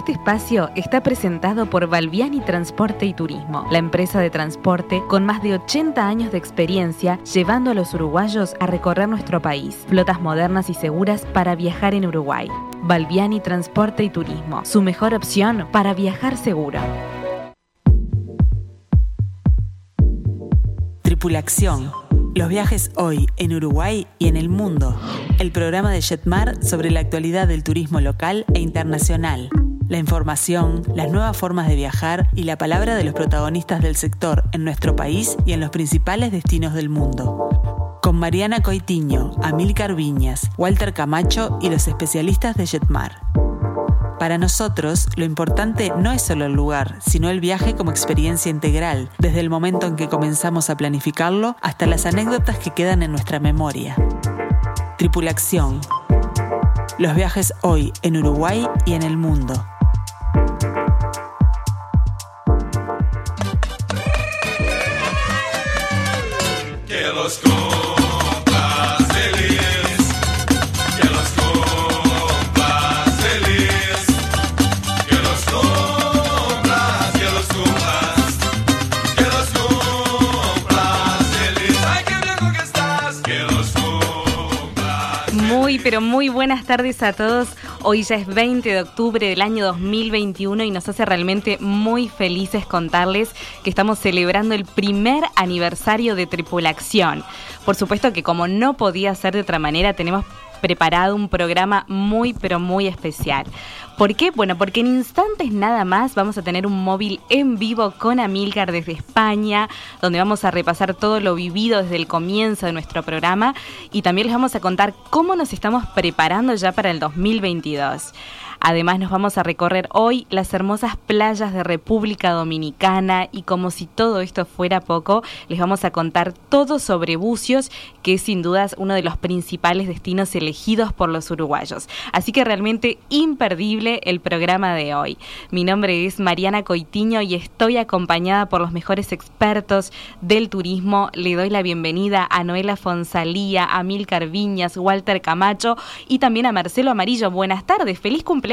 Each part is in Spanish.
Este espacio está presentado por Valviani Transporte y Turismo, la empresa de transporte con más de 80 años de experiencia llevando a los uruguayos a recorrer nuestro país. Flotas modernas y seguras para viajar en Uruguay. Valviani Transporte y Turismo, su mejor opción para viajar seguro. Tripulación. Los viajes hoy en Uruguay y en el mundo. El programa de Jetmar sobre la actualidad del turismo local e internacional la información, las nuevas formas de viajar y la palabra de los protagonistas del sector en nuestro país y en los principales destinos del mundo. Con Mariana Coitiño, Amílcar Viñas, Walter Camacho y los especialistas de Jetmar. Para nosotros, lo importante no es solo el lugar, sino el viaje como experiencia integral, desde el momento en que comenzamos a planificarlo hasta las anécdotas que quedan en nuestra memoria. Tripulación. Los viajes hoy en Uruguay y en el mundo. Muy, buenas tardes a todos. Hoy ya es 20 de octubre del año 2021 y nos hace realmente muy felices contarles que estamos celebrando el primer aniversario de Tripulación. Por supuesto que como no podía ser de otra manera, tenemos preparado un programa muy, pero muy especial. ¿Por qué? Bueno, porque en instantes nada más vamos a tener un móvil en vivo con Amilcar desde España, donde vamos a repasar todo lo vivido desde el comienzo de nuestro programa y también les vamos a contar cómo nos estamos preparando ya para el 2022. Además nos vamos a recorrer hoy las hermosas playas de República Dominicana y como si todo esto fuera poco, les vamos a contar todo sobre Bucios, que es sin dudas uno de los principales destinos elegidos por los uruguayos. Así que realmente imperdible el programa de hoy. Mi nombre es Mariana Coitiño y estoy acompañada por los mejores expertos del turismo. Le doy la bienvenida a Noela Fonsalía, a Milcar Viñas, Walter Camacho y también a Marcelo Amarillo. Buenas tardes, feliz cumpleaños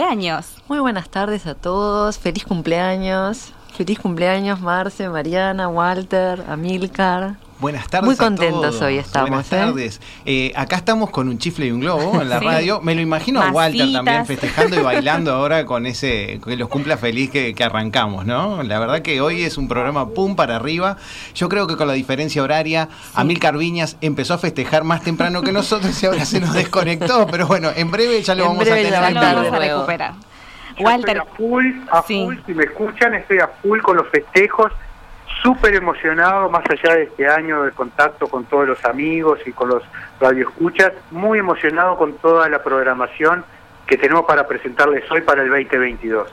Muy buenas tardes a todos, feliz cumpleaños. Feliz cumpleaños Marce, Mariana, Walter, Amilcar. Buenas tardes. Muy contentos hoy estamos. Buenas ¿eh? tardes. Eh, acá estamos con un chifle y un globo en la radio. Me lo imagino a Walter también festejando y bailando ahora con ese, que los cumpla feliz que, que, arrancamos, ¿no? La verdad que hoy es un programa pum para arriba. Yo creo que con la diferencia horaria, sí. Amilcar Viñas empezó a festejar más temprano que nosotros y ahora se nos desconectó. Pero bueno, en breve ya lo en vamos breve a tener ya lo vamos a recuperar. Yo Walter. Estoy a full, a sí. full, si me escuchan, estoy a full con los festejos súper emocionado, más allá de este año de contacto con todos los amigos y con los radioescuchas, muy emocionado con toda la programación que tenemos para presentarles hoy para el 2022.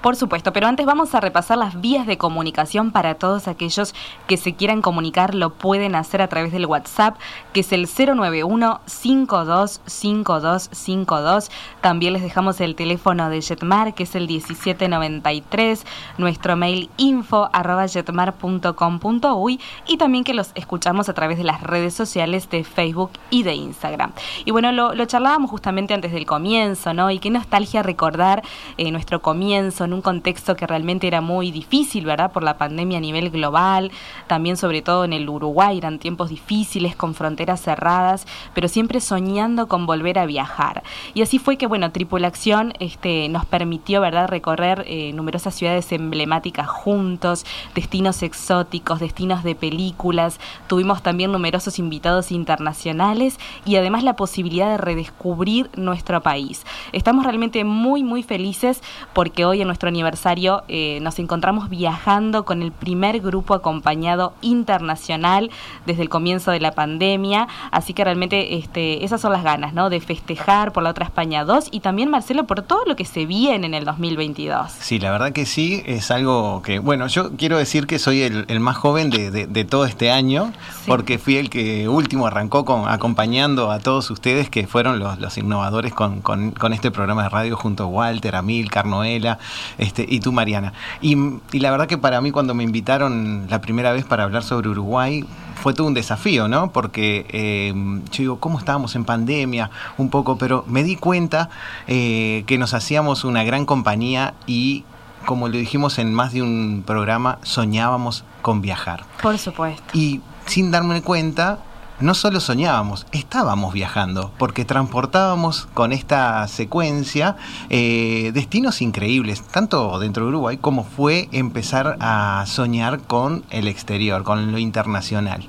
Por supuesto, pero antes vamos a repasar las vías de comunicación para todos aquellos que se quieran comunicar, lo pueden hacer a través del WhatsApp, que es el 091-525252. También les dejamos el teléfono de Jetmar, que es el 1793, nuestro mail info arroba jetmar.com.uy y también que los escuchamos a través de las redes sociales de Facebook y de Instagram. Y bueno, lo, lo charlábamos justamente antes del comienzo, ¿no? Y qué nostalgia recordar eh, nuestro comienzo, en un contexto que realmente era muy difícil, ¿verdad? Por la pandemia a nivel global, también sobre todo en el Uruguay, eran tiempos difíciles, con fronteras cerradas, pero siempre soñando con volver a viajar. Y así fue que, bueno, Tripulación este, nos permitió, ¿verdad?, recorrer eh, numerosas ciudades emblemáticas juntos, destinos exóticos, destinos de películas, tuvimos también numerosos invitados internacionales y además la posibilidad de redescubrir nuestro país. Estamos realmente muy, muy felices porque hoy en nuestro aniversario eh, nos encontramos viajando con el primer grupo acompañado internacional desde el comienzo de la pandemia, así que realmente este, esas son las ganas, ¿no? De festejar por la otra España 2 y también Marcelo por todo lo que se viene en el 2022. Sí, la verdad que sí, es algo que, bueno, yo quiero decir que soy el, el más joven de, de, de, todo este año, sí. porque fui el que último arrancó con, acompañando a todos ustedes que fueron los, los innovadores con, con, con, este programa de radio junto a Walter, a Mil, Carnoela. Este, y tú, Mariana. Y, la verdad que para mí cuando me invitaron la primera vez para hablar sobre Uruguay, fue todo un desafío, ¿no? Porque eh, yo digo, ¿cómo estábamos en pandemia? Un poco, pero me di cuenta eh, que nos hacíamos una gran compañía y como lo dijimos en más de un programa, soñábamos con viajar. Por supuesto. Y sin darme cuenta, no solo soñábamos, estábamos viajando, porque transportábamos con esta secuencia eh, destinos increíbles, tanto dentro de Uruguay como fue empezar a soñar con el exterior, con lo internacional.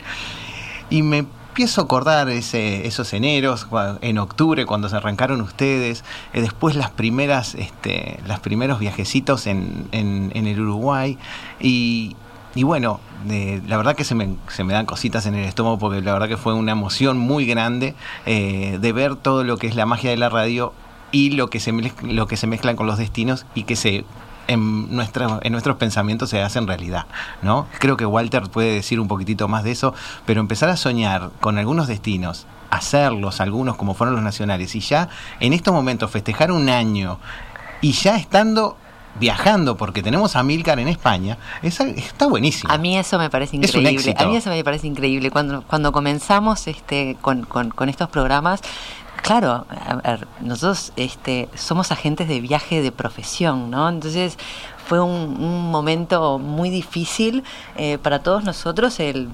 Y me empiezo a acordar ese, esos eneros, en octubre cuando se arrancaron ustedes, eh, después las primeras, este, los primeros viajecitos en, en, en el Uruguay y, y bueno, la verdad que se me, se me dan cositas en el estómago porque la verdad que fue una emoción muy grande eh, de ver todo lo que es la magia de la radio y lo que se, lo que se mezclan con los destinos y que se en, nuestra, en nuestros pensamientos se hacen realidad, ¿no? Creo que Walter puede decir un poquitito más de eso, pero empezar a soñar con algunos destinos, hacerlos, algunos como fueron los nacionales, y ya en estos momentos festejar un año y ya estando viajando porque tenemos a Milcar en España, está buenísimo. A mí eso me parece increíble. A mí eso me parece increíble. Cuando, cuando comenzamos este, con, con, estos programas, claro, nosotros este, somos agentes de viaje de profesión, ¿no? Entonces fue un, momento muy difícil eh, para todos nosotros el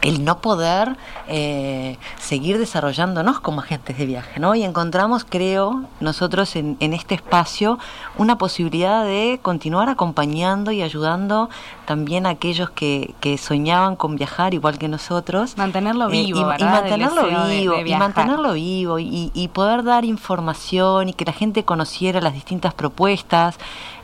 el no poder eh, seguir desarrollándonos como agentes de viaje, ¿no? Y encontramos, creo, nosotros en, en, este espacio una posibilidad de continuar acompañando y ayudando también aquellos que, que soñaban con viajar igual que nosotros. Mantenerlo eh, vivo, y, mantenerlo vivo, y mantenerlo vivo, y, y poder dar información y que la gente conociera las distintas propuestas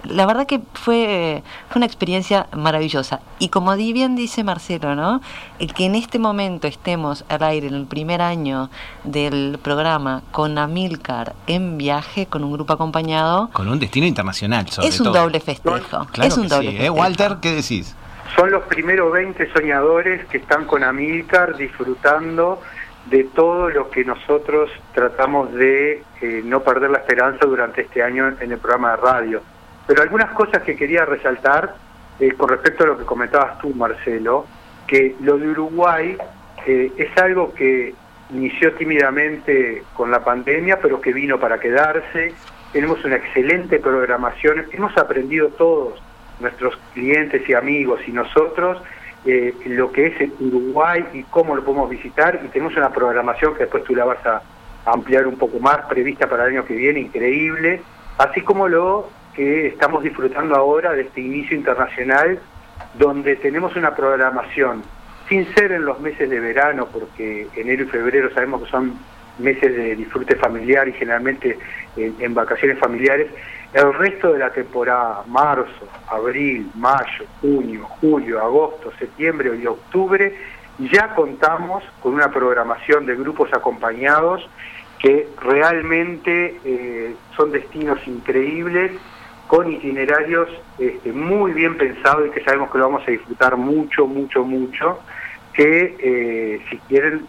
la verdad que fue, fue una experiencia maravillosa. Y como bien dice Marcelo, ¿no? El que en este momento estemos al aire en el primer año del programa con Amilcar en viaje, con un grupo acompañado. Con un destino internacional, sobre Es un doble festejo. es un doble ¿eh? Walter, ¿qué decís? Son los primeros 20 soñadores que están con Amilcar disfrutando de todo lo que nosotros tratamos de eh, no perder la esperanza durante este año en el programa de radio. Pero algunas cosas que quería resaltar eh, con respecto a lo que comentabas tú, Marcelo, que lo de Uruguay eh, es algo que inició tímidamente con la pandemia, pero que vino para quedarse. Tenemos una excelente programación, hemos aprendido todos, nuestros clientes y amigos y nosotros, eh, lo que es Uruguay y cómo lo podemos visitar, y tenemos una programación que después tú la vas a ampliar un poco más, prevista para el año que viene, increíble, así como lo que estamos disfrutando ahora de este inicio internacional donde tenemos una programación sin ser en los meses de verano, porque enero y febrero sabemos que son meses de disfrute familiar y generalmente en, vacaciones familiares, el resto de la temporada, marzo, abril, mayo, junio, julio, agosto, septiembre y octubre, ya contamos con una programación de grupos acompañados que realmente eh, son destinos increíbles con itinerarios este, muy bien pensados y que sabemos que lo vamos a disfrutar mucho, mucho, mucho, que eh, si quieren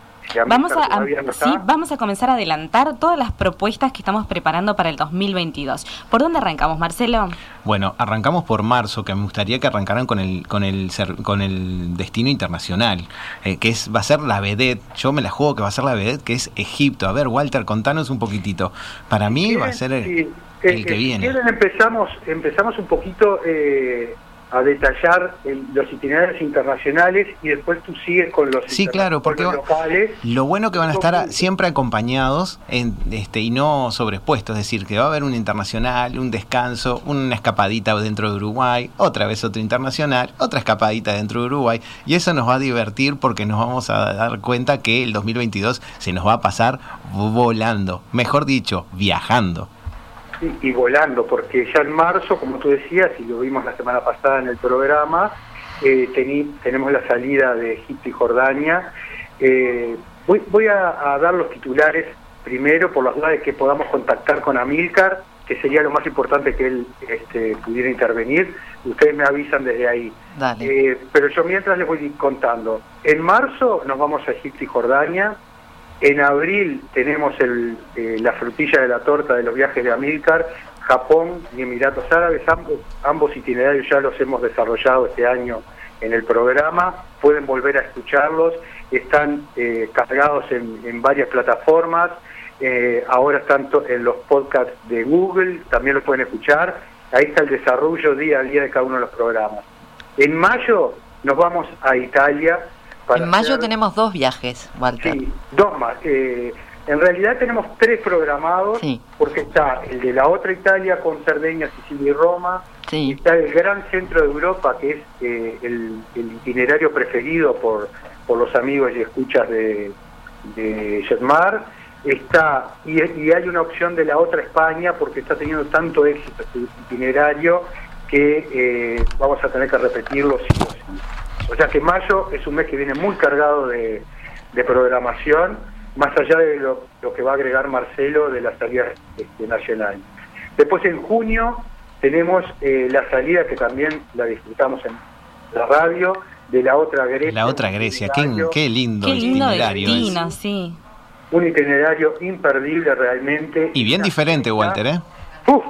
Vamos a, sí, vamos a comenzar a adelantar todas las propuestas que estamos preparando para el 2022. ¿Por dónde arrancamos, Marcelo? Bueno, arrancamos por marzo, que me gustaría que arrancaran con el con el con el destino internacional, eh, que es va a ser la vedette. Yo me la juego que va a ser la vedette, que es Egipto. A ver, Walter, contanos un poquitito. Para mí va a ser el, el que viene. empezamos, empezamos un poquito eh, a detallar los itinerarios internacionales y después tú sigues con los sí claro porque locales. lo bueno que van a estar siempre acompañados en, este y no sobrepuestos es decir que va a haber un internacional un descanso una escapadita dentro de Uruguay otra vez otro internacional otra escapadita dentro de Uruguay y eso nos va a divertir porque nos vamos a dar cuenta que el 2022 se nos va a pasar volando mejor dicho viajando y, volando, porque ya en marzo, como tú decías, y lo vimos la semana pasada en el programa, eh, tenemos la salida de Egipto y Jordania. Eh, voy, voy a, dar los titulares primero por las dudas de que podamos contactar con Amilcar, que sería lo más importante que él este, pudiera intervenir. Ustedes me avisan desde ahí. Eh, pero yo mientras les voy contando. En marzo nos vamos a Egipto y Jordania. En abril tenemos el, eh, la frutilla de la torta de los viajes de Amílcar, Japón y Emiratos Árabes. Ambos, ambos itinerarios ya los hemos desarrollado este año en el programa. Pueden volver a escucharlos. Están eh, cargados en, varias plataformas. Eh, ahora están en los podcasts de Google, también los pueden escuchar. Ahí está el desarrollo día a día de cada uno de los programas. En mayo nos vamos a Italia. En mayo tenemos dos viajes, Walter. Sí, dos más. Eh, en realidad tenemos tres programados, porque está el de la otra Italia con Cerdeña, Sicilia y Roma. Está el gran centro de Europa, que es eh, el, itinerario preferido por, por los amigos y escuchas de, de Jetmar. Está, y, hay una opción de la otra España, porque está teniendo tanto éxito este itinerario que eh, vamos a tener que repetirlo sí o sí. O sea que mayo es un mes que viene muy cargado de, de programación más allá de lo, que va a agregar Marcelo de la salida este, nacional. Después en junio tenemos eh, la salida que también la disfrutamos en la radio de la otra Grecia. La otra Grecia, qué, qué, lindo qué lindo itinerario. sí. Un itinerario imperdible realmente. Y bien diferente, Walter, ¿eh? Uf,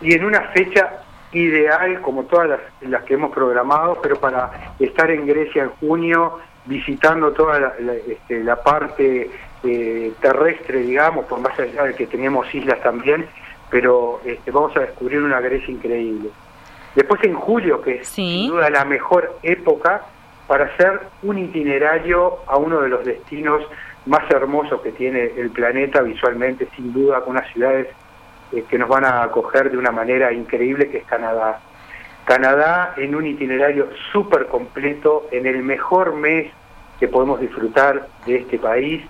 y en una fecha ideal como todas las, las, que hemos programado, pero para estar en Grecia en junio, visitando toda la, este, la parte eh, terrestre, digamos, por más allá de que tenemos islas también, pero este, vamos a descubrir una Grecia increíble. Después en julio, que es sin duda la mejor época para hacer un itinerario a uno de los destinos más hermosos que tiene el planeta visualmente, sin duda, con unas ciudades eh, que nos van a acoger de una manera increíble, que es Canadá. Canadá en un itinerario súper completo, en el mejor mes que podemos disfrutar de este país,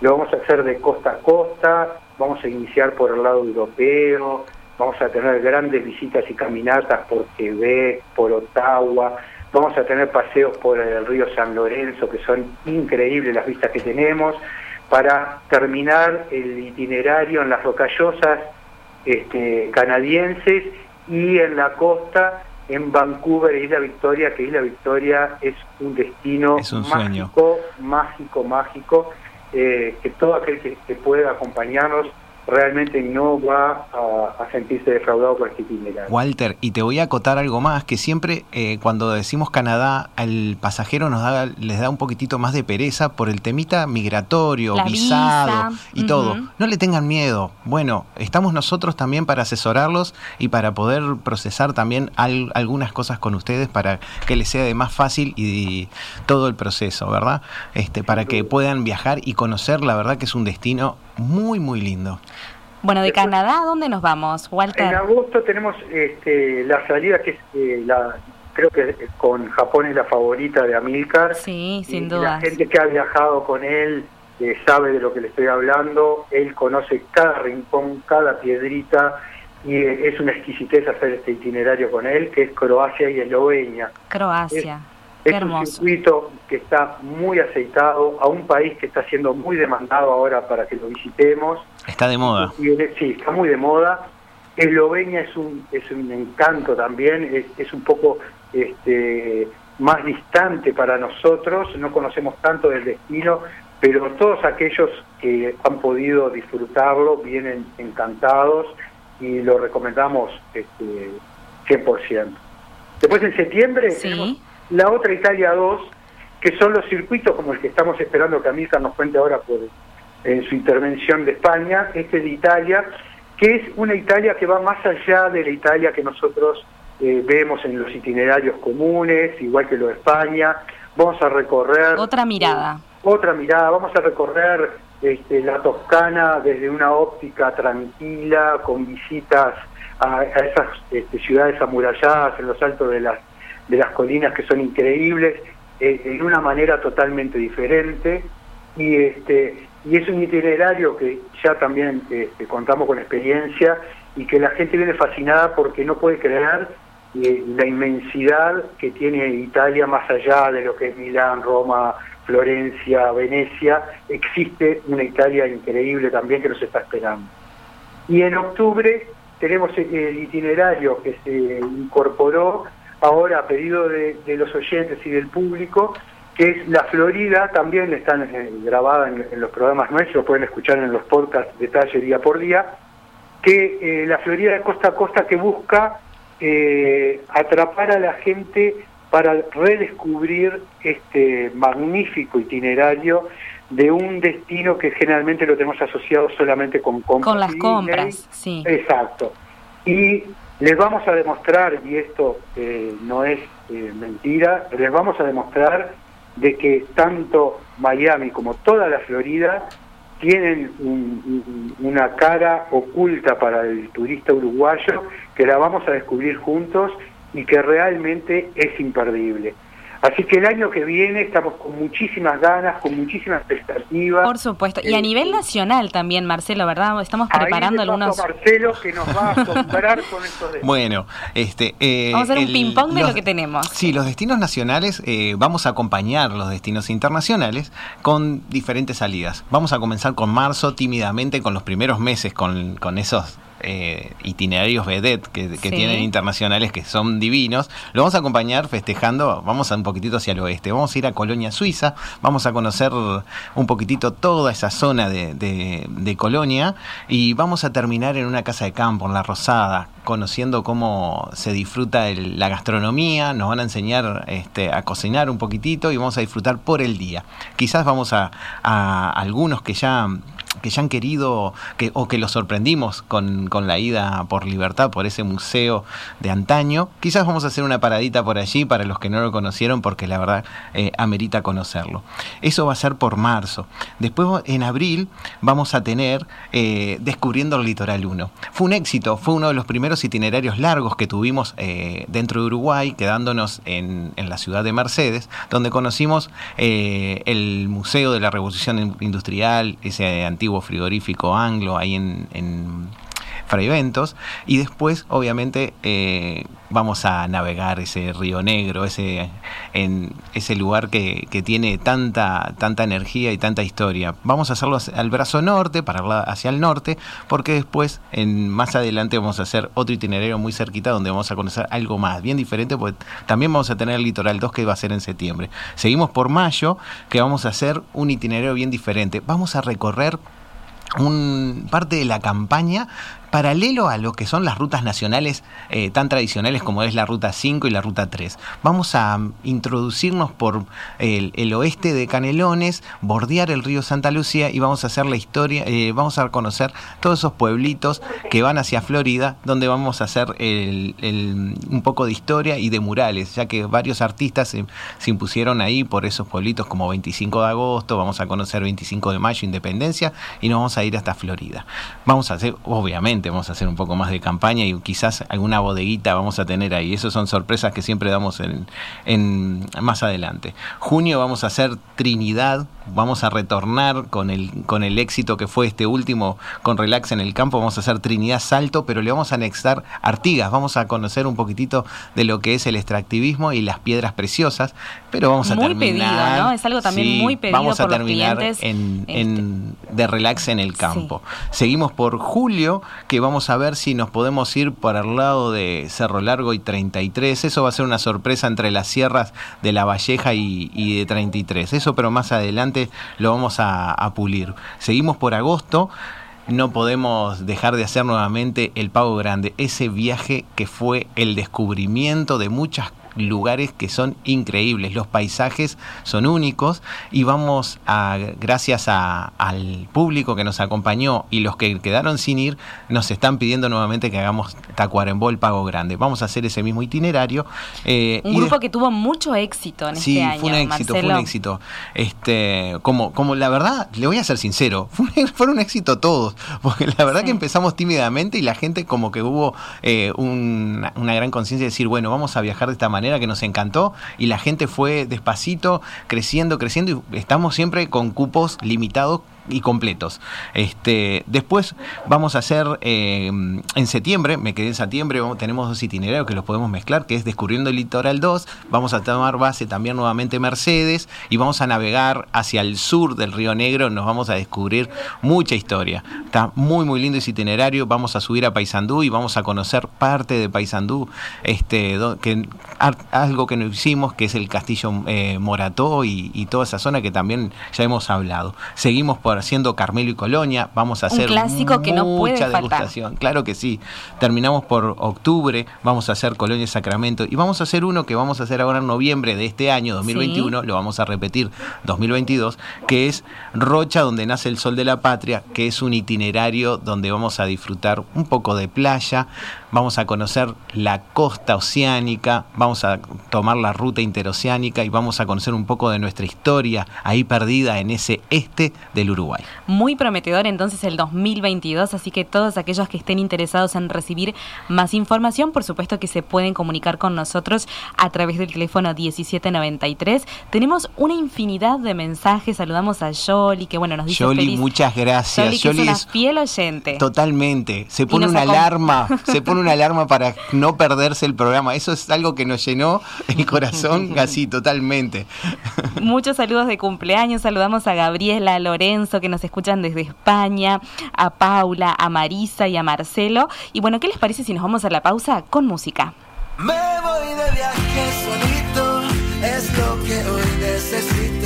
lo vamos a hacer de costa a costa, vamos a iniciar por el lado europeo, vamos a tener grandes visitas y caminatas por Quebec, por Ottawa, vamos a tener paseos por el río San Lorenzo, que son increíbles las vistas que tenemos, para terminar el itinerario en las rocallosas este, canadienses y en la costa en Vancouver, Isla Victoria, que Isla Victoria es un destino mágico, mágico, mágico eh, que todo aquel que, pueda acompañarnos realmente no va a, sentirse defraudado por este itinerario. Walter, y te voy a acotar algo más, que siempre eh, cuando decimos Canadá, al pasajero nos da, les da un poquitito más de pereza por el temita migratorio, visado y todo. No le tengan miedo. Bueno, estamos nosotros también para asesorarlos y para poder procesar también algunas cosas con ustedes para que les sea de más fácil y, todo el proceso, ¿verdad? Este, para que puedan viajar y conocer, la verdad que es un destino muy, muy lindo. Bueno, de Canadá, ¿a dónde nos vamos, Walter? En agosto tenemos este, la salida que es eh, la creo que con Japón es la favorita de Amilcar. Sí, sin duda. La gente que ha viajado con él eh, sabe de lo que le estoy hablando. Él conoce cada rincón, cada piedrita y eh, es una exquisitez hacer este itinerario con él, que es Croacia y Eslovenia. Croacia. Es un circuito que está muy aceitado, a un país que está siendo muy demandado ahora para que lo visitemos. Está de moda. sí, está muy de moda. Eslovenia es un, es un encanto también, es, un poco este, más distante para nosotros, no conocemos tanto del destino, pero todos aquellos que han podido disfrutarlo vienen encantados y lo recomendamos este, 100%. Después en septiembre ¿Sí? La otra Italia 2, que son los circuitos como el que estamos esperando que Amílcar nos cuente ahora por, en su intervención de España, este de Italia, que es una Italia que va más allá de la Italia que nosotros eh, vemos en los itinerarios comunes, igual que lo de España. Vamos a recorrer... Otra mirada. otra mirada, vamos a recorrer este, la Toscana desde una óptica tranquila, con visitas a, esas este, ciudades amuralladas en los altos de las de las colinas que son increíbles, eh, en una manera totalmente diferente. Y, este, y es un itinerario que ya también este, contamos con experiencia y que la gente viene fascinada porque no puede creer eh, la inmensidad que tiene Italia más allá de lo que es Milán, Roma, Florencia, Venecia. Existe una Italia increíble también que nos está esperando. Y en octubre tenemos el itinerario que se incorporó ahora a pedido de, los oyentes y del público, que es La Florida, también están eh, grabadas en, los programas nuestros, pueden escuchar en los podcasts detalle día por día, que la Florida de costa a costa que busca atrapar a la gente para redescubrir este magnífico itinerario de un destino que generalmente lo tenemos asociado solamente con compras. Con las compras, sí. Exacto. Y les vamos a demostrar, y esto eh, no es eh, mentira, les vamos a demostrar de que tanto Miami como toda la Florida tienen una cara oculta para el turista uruguayo que la vamos a descubrir juntos y que realmente es imperdible. Así que el año que viene estamos con muchísimas ganas, con muchísimas expectativas. Por supuesto. Y a nivel nacional también, Marcelo, ¿verdad? Estamos preparando Ahí algunos. Marcelo que nos va a asombrar con estos destinos. Bueno, este. Eh, vamos a hacer un ping-pong de lo que tenemos. Sí, los destinos nacionales, eh, vamos a acompañar los destinos internacionales con diferentes salidas. Vamos a comenzar con marzo, tímidamente, con los primeros meses, con, con esos eh, itinerarios vedette que, tienen internacionales que son divinos. Lo vamos a acompañar festejando, vamos a un poquitito hacia el oeste, vamos a ir a Colonia, Suiza, vamos a conocer un poquitito toda esa zona de, de Colonia y vamos a terminar en una casa de campo, en La Rosada, conociendo cómo se disfruta la gastronomía, nos van a enseñar este, a cocinar un poquitito y vamos a disfrutar por el día. Quizás vamos a, algunos que ya que ya han querido que, o que los sorprendimos con, la ida por libertad, por ese museo de antaño. Quizás vamos a hacer una paradita por allí para los que no lo conocieron porque la verdad eh, amerita conocerlo. Eso va a ser por marzo. Después en abril vamos a tener eh, Descubriendo el Litoral 1. Fue un éxito, fue uno de los primeros itinerarios largos que tuvimos eh, dentro de Uruguay, quedándonos en, en, la ciudad de Mercedes, donde conocimos el Museo de la Revolución Industrial, ese antiguo frigorífico anglo ahí en Ventos y después obviamente eh, vamos a navegar ese río negro ese en ese lugar que, que, tiene tanta tanta energía y tanta historia. Vamos a hacerlo al brazo norte para hacia el norte porque después en más adelante vamos a hacer otro itinerario muy cerquita donde vamos a conocer algo más bien diferente porque también vamos a tener el litoral 2 que va a ser en septiembre. Seguimos por mayo que vamos a hacer un itinerario bien diferente. Vamos a recorrer un, parte de la campaña paralelo a lo que son las rutas nacionales eh, tan tradicionales como es la ruta 5 y la ruta 3. Vamos a introducirnos por el, oeste de Canelones, bordear el río Santa Lucía y vamos a hacer la historia, eh, vamos a conocer todos esos pueblitos que van hacia Florida, donde vamos a hacer un poco de historia y de murales, ya que varios artistas se, se, impusieron ahí por esos pueblitos como 25 de agosto, vamos a conocer 25 de mayo, Independencia, y nos vamos a ir hasta Florida. Vamos a hacer, obviamente, vamos a hacer un poco más de campaña y quizás alguna bodeguita vamos a tener ahí. Esas son sorpresas que siempre damos en, en más adelante. Junio vamos a hacer Trinidad, vamos a retornar con el, con el éxito que fue este último con Relax en el campo, vamos a hacer Trinidad Salto, pero le vamos a anexar Artigas, vamos a conocer un poquitito de lo que es el extractivismo y las piedras preciosas, pero vamos a muy terminar... Pedido, ¿no? Es algo también muy pedido Vamos a terminar en, en, este. de Relax en el campo. Seguimos por julio, que vamos a ver si nos podemos ir por el lado de Cerro Largo y 33, eso va a ser una sorpresa entre las sierras de La Valleja y, y de 33, eso pero más adelante lo vamos a, pulir. Seguimos por agosto no podemos dejar de hacer nuevamente el Pago Grande, ese viaje que fue el descubrimiento de muchas lugares que son increíbles, los paisajes son únicos y vamos a, gracias al público que nos acompañó y los que quedaron sin ir, nos están pidiendo nuevamente que hagamos Tacuarembó el Pago Grande. Vamos a hacer ese mismo itinerario. Eh, un grupo que tuvo mucho éxito en sí, este año. fue un éxito, fue un éxito. Este, como, como la verdad, le voy a ser sincero, fue un, éxito todos, porque la verdad que empezamos tímidamente y la gente como que hubo eh, una gran conciencia de decir, bueno, vamos a viajar de esta manera que nos encantó y la gente fue despacito, creciendo, creciendo y estamos siempre con cupos limitados y completos. Este, después vamos a hacer eh, en septiembre, me quedé en septiembre, tenemos dos itinerarios que los podemos mezclar, que es Descubriendo el Litoral 2, vamos a tomar base también nuevamente Mercedes y vamos a navegar hacia el sur del Río Negro, nos vamos a descubrir mucha historia. Está muy muy lindo ese itinerario, vamos a subir a Paysandú y vamos a conocer parte de Paysandú, este, que, algo que no hicimos, que es el Castillo eh, Morató y, y toda esa zona que también ya hemos hablado. Seguimos por haciendo Carmelo y Colonia, vamos a hacer Un clásico que no puede degustación. Claro que sí. Terminamos por octubre, vamos a hacer Colonia y Sacramento y vamos a hacer uno que vamos a hacer ahora en noviembre de este año 2021, lo vamos a repetir 2022, que es Rocha donde nace el sol de la patria, que es un itinerario donde vamos a disfrutar un poco de playa, vamos a conocer la costa oceánica, vamos a tomar la ruta interoceánica y vamos a conocer un poco de nuestra historia ahí perdida en ese este del Uruguay. Muy prometedor entonces el 2022, así que todos aquellos que estén interesados en recibir más información, por supuesto que se pueden comunicar con nosotros a través del teléfono 1793. Tenemos una infinidad de mensajes, saludamos a Jolly, que bueno, nos dice Jolly, muchas gracias. Jolly, es una fiel oyente. Totalmente, se pone una alarma, se pone una alarma para no perderse el programa. Eso es algo que nos llenó el corazón así totalmente. Muchos saludos de cumpleaños. Saludamos a Gabriela, a Lorenzo, que nos escuchan desde España, a Paula, a Marisa y a Marcelo. Y bueno, ¿qué les parece si nos vamos a la pausa con música? Me voy de viaje solito, es lo que hoy necesito.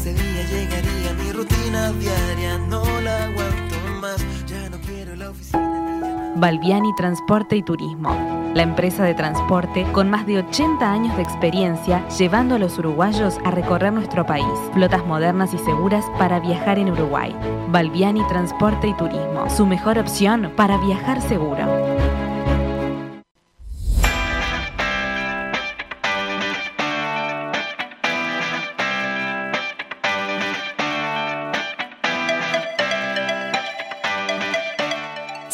Ese día llegaría mi rutina diaria, no la aguanto más, ya no quiero la oficina. Balbiani Transporte y Turismo, la empresa de transporte con más de 80 años de experiencia llevando a los uruguayos a recorrer nuestro país. Flotas modernas y seguras para viajar en Uruguay. Balbiani Transporte y Turismo, su mejor opción para viajar seguro.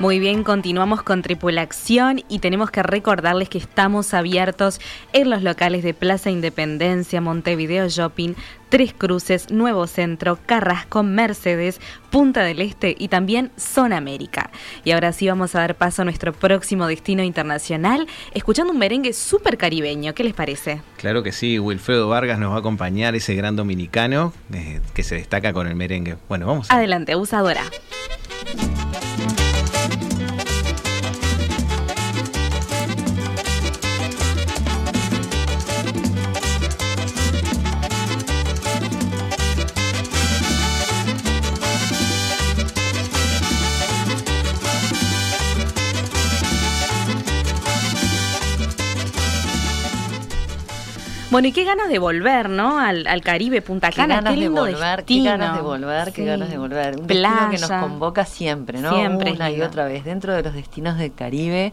Muy bien, continuamos con Tripulación y tenemos que recordarles que estamos abiertos en los locales de Plaza Independencia, Montevideo Shopping, Tres Cruces, Nuevo Centro, Carrasco, Mercedes, Punta del Este y también Zona América. Y ahora sí vamos a dar paso a nuestro próximo destino internacional, escuchando un merengue súper caribeño. ¿Qué les parece? Claro que sí, Wilfredo Vargas nos va a acompañar, ese gran dominicano eh, que se destaca con el merengue. Bueno, vamos. Adelante, usadora. Bueno, y qué ganas de volver, ¿no? Al, Caribe, Punta Cana. Qué ganas de volver, qué ganas de volver, qué ganas de volver. Un destino que nos convoca siempre, ¿no? Siempre. Una y otra vez. Dentro de los destinos del Caribe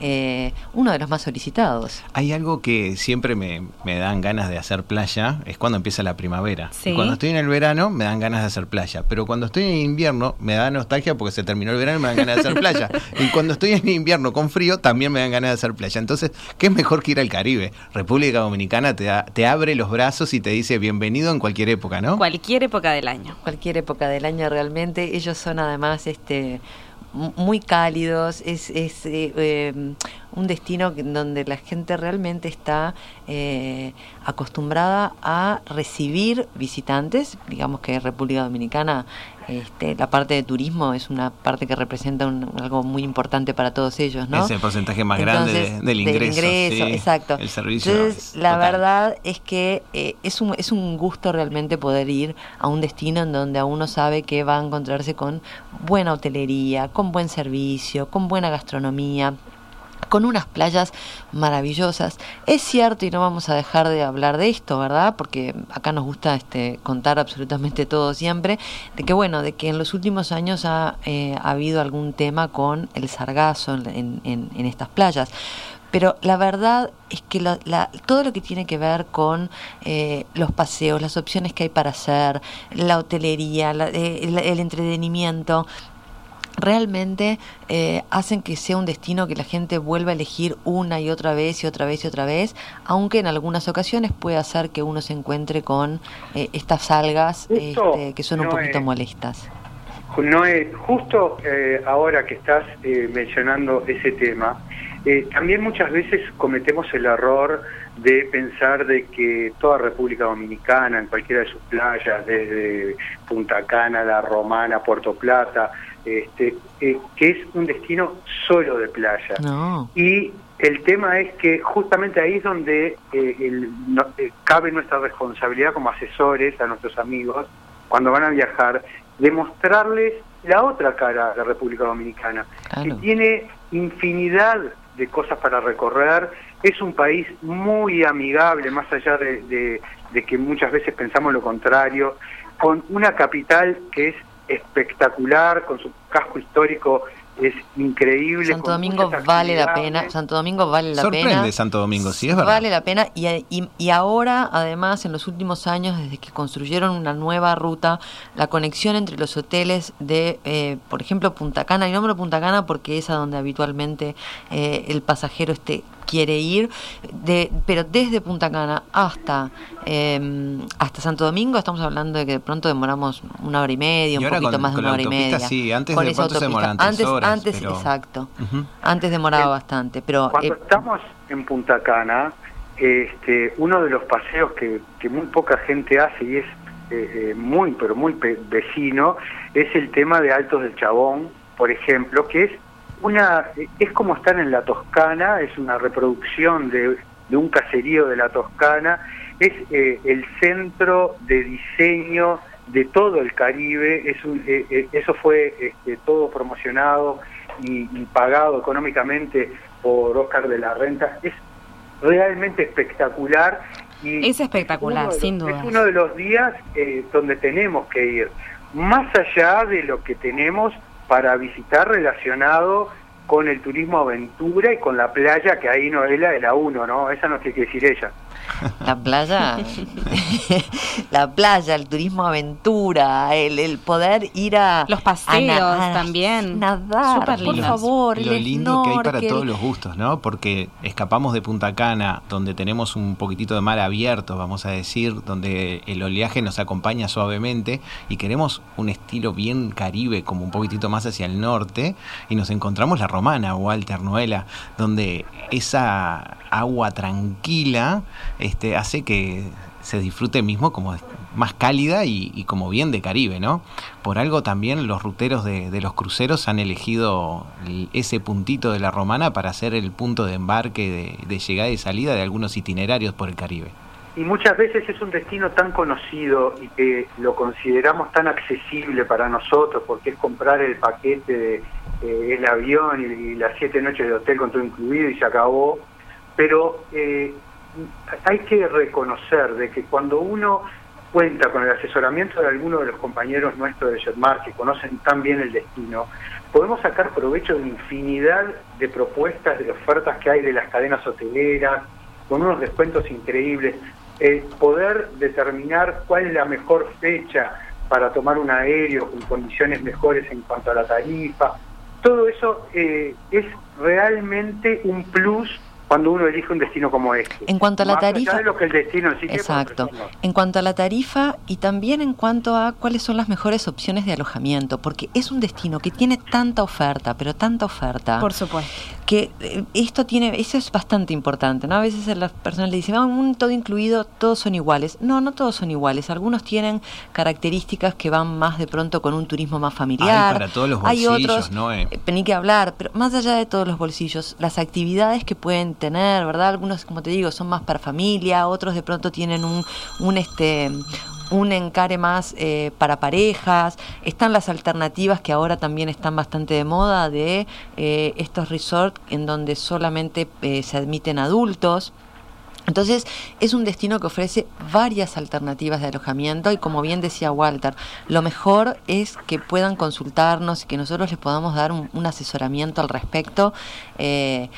eh, uno de los más solicitados. Hay algo que siempre me, dan ganas de hacer playa, es cuando empieza la primavera. cuando estoy en el verano me dan ganas de hacer playa, pero cuando estoy en invierno me da nostalgia porque se terminó el verano y me dan ganas de hacer playa. y cuando estoy en invierno con frío también me dan ganas de hacer playa. Entonces, ¿qué es mejor que ir al Caribe? República Dominicana te, te abre los brazos y te dice bienvenido en cualquier época, ¿no? Cualquier época del año. Cualquier época del año realmente. Ellos son además este muy cálidos, es, es eh, em, un destino donde la gente realmente está eh, acostumbrada a recibir visitantes, digamos que República Dominicana este, la parte de turismo es una parte que representa algo muy importante para todos ellos, ¿no? Es el porcentaje más grande del ingreso. exacto. El servicio. Entonces, la verdad es que eh, es, un, es un gusto realmente poder ir a un destino en donde uno sabe que va a encontrarse con buena hotelería, con buen servicio, con buena gastronomía con unas playas maravillosas. Es cierto, y no vamos a dejar de hablar de esto, ¿verdad? Porque acá nos gusta este, contar absolutamente todo siempre, de que bueno, de que en los últimos años ha, eh, habido algún tema con el sargazo en, estas playas. Pero la verdad es que todo lo que tiene que ver con eh, los paseos, las opciones que hay para hacer, la hotelería, eh, el entretenimiento, realmente eh, hacen que sea un destino que la gente vuelva a elegir una y otra vez y otra vez y otra vez, aunque en algunas ocasiones puede hacer que uno se encuentre con eh, estas algas este, que son un poquito molestas. No es justo eh, ahora que estás mencionando ese tema, también muchas veces cometemos el error de pensar de que toda República Dominicana, en cualquiera de sus playas, desde Punta Cana, La Romana, Puerto Plata, este, eh, que es un destino solo de playa. Y el tema es que justamente ahí es donde eh, eh, cabe nuestra responsabilidad como asesores a nuestros amigos cuando van a viajar, demostrarles la otra cara de la República Dominicana, que tiene infinidad de cosas para recorrer, es un país muy amigable, más allá de que muchas veces pensamos lo contrario, con una capital que es espectacular, con su casco histórico es increíble. Santo Domingo vale la pena. Santo Domingo vale la pena. Sorprende Santo Domingo, sí es verdad. Vale la pena y, y, ahora, además, en los últimos años, desde que construyeron una nueva ruta, la conexión entre los hoteles de, eh, por ejemplo, Punta Cana, y nombro Punta Cana porque es a donde habitualmente eh, el pasajero esté quiere ir, de, pero desde Punta Cana hasta eh, hasta Santo Domingo estamos hablando de que de pronto demoramos una hora y media, un poquito más de una hora y media. Sí, antes de se demoran antes, horas, antes exacto. Antes demoraba bastante, pero cuando eh, estamos en Punta Cana, este, uno de los paseos que, que muy poca gente hace y es eh, eh, muy pero muy vecino es el tema de Altos del Chabón, por ejemplo, que es una es como estar en la Toscana, es una reproducción de, un caserío de la Toscana, es eh, el centro de diseño de todo el Caribe, es eh, eh, eso fue este, todo promocionado y, pagado económicamente por Oscar de la Renta, es realmente espectacular. Y es espectacular, sin duda. Es uno de los días donde tenemos que ir, más allá de lo que tenemos para visitar relacionado con el turismo aventura y con la playa, que ahí no es la de la 1, ¿no? Esa no tiene que decir ella. La playa, la playa, el turismo aventura, el, el poder ir a... Los paseos también. Nadar, por favor. Lo lindo que hay para todos los gustos, ¿no? Porque escapamos de Punta Cana, donde tenemos un poquitito de mar abierto, vamos a decir, donde el oleaje nos acompaña suavemente y queremos un estilo bien caribe, como un poquitito más hacia el norte, y nos encontramos la romana, Walter Noela, donde esa agua tranquila este, hace que se disfrute mismo como más cálida y, como bien de Caribe, ¿no? Por algo también los ruteros de, los cruceros han elegido ese puntito de la Romana para ser el punto de embarque, de, llegada y salida de algunos itinerarios por el Caribe. Y muchas veces es un destino tan conocido y que lo consideramos tan accesible para nosotros porque es comprar el paquete de eh, el avión y, las siete noches de hotel con todo incluido y se acabó. Pero eh, hay que reconocer de que cuando uno cuenta con el asesoramiento de algunos de los compañeros nuestros de Jetmar que conocen tan bien el destino, podemos sacar provecho de infinidad de propuestas, de ofertas que hay de las cadenas hoteleras, con unos descuentos increíbles, poder determinar cuál es la mejor fecha para tomar un aéreo con condiciones mejores en cuanto a la tarifa, todo eso eh, es realmente un plus cuando uno elige un destino como este. En cuanto a la tarifa, lo que el destino exacto. En cuanto a la tarifa y también en cuanto a cuáles son las mejores opciones de alojamiento, porque es un destino que tiene tanta oferta, pero tanta oferta. Por supuesto. Que eh, esto tiene, eso es bastante importante, ¿no? A veces las personas le dicen, ah, un todo incluido, todos son iguales. No, no todos son iguales. Algunos tienen características que van más de pronto con un turismo más familiar. Hay para todos los bolsillos, Hay otros, ¿no? Eh. eh que hablar, pero más allá de todos los bolsillos, las actividades que pueden tener, ¿verdad? Algunos, como te digo, son más para familia, otros de pronto tienen un, un este un encare más eh, para parejas, están las alternativas que ahora también están bastante de moda de eh, estos resorts en donde solamente eh, se admiten adultos. Entonces es un destino que ofrece varias alternativas de alojamiento y como bien decía Walter, lo mejor es que puedan consultarnos y que nosotros les podamos dar un, asesoramiento al respecto. Eh,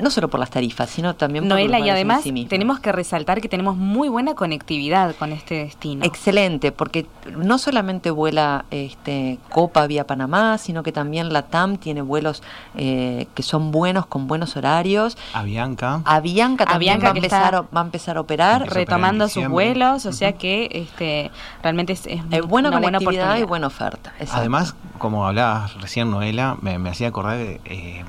no solo por las tarifas, sino también por Noela, y además tenemos que resaltar que tenemos muy buena conectividad con este destino. Excelente, porque no solamente vuela este, Copa vía Panamá, sino que también la TAM tiene vuelos eh, que son buenos, con buenos horarios. Avianca. Avianca también va, a empezar, va a empezar a operar. Retomando sus vuelos, o sea que este, realmente es, buena conectividad y buena oferta. Además, como hablabas recién, Noela, me, hacía acordar de... Eh,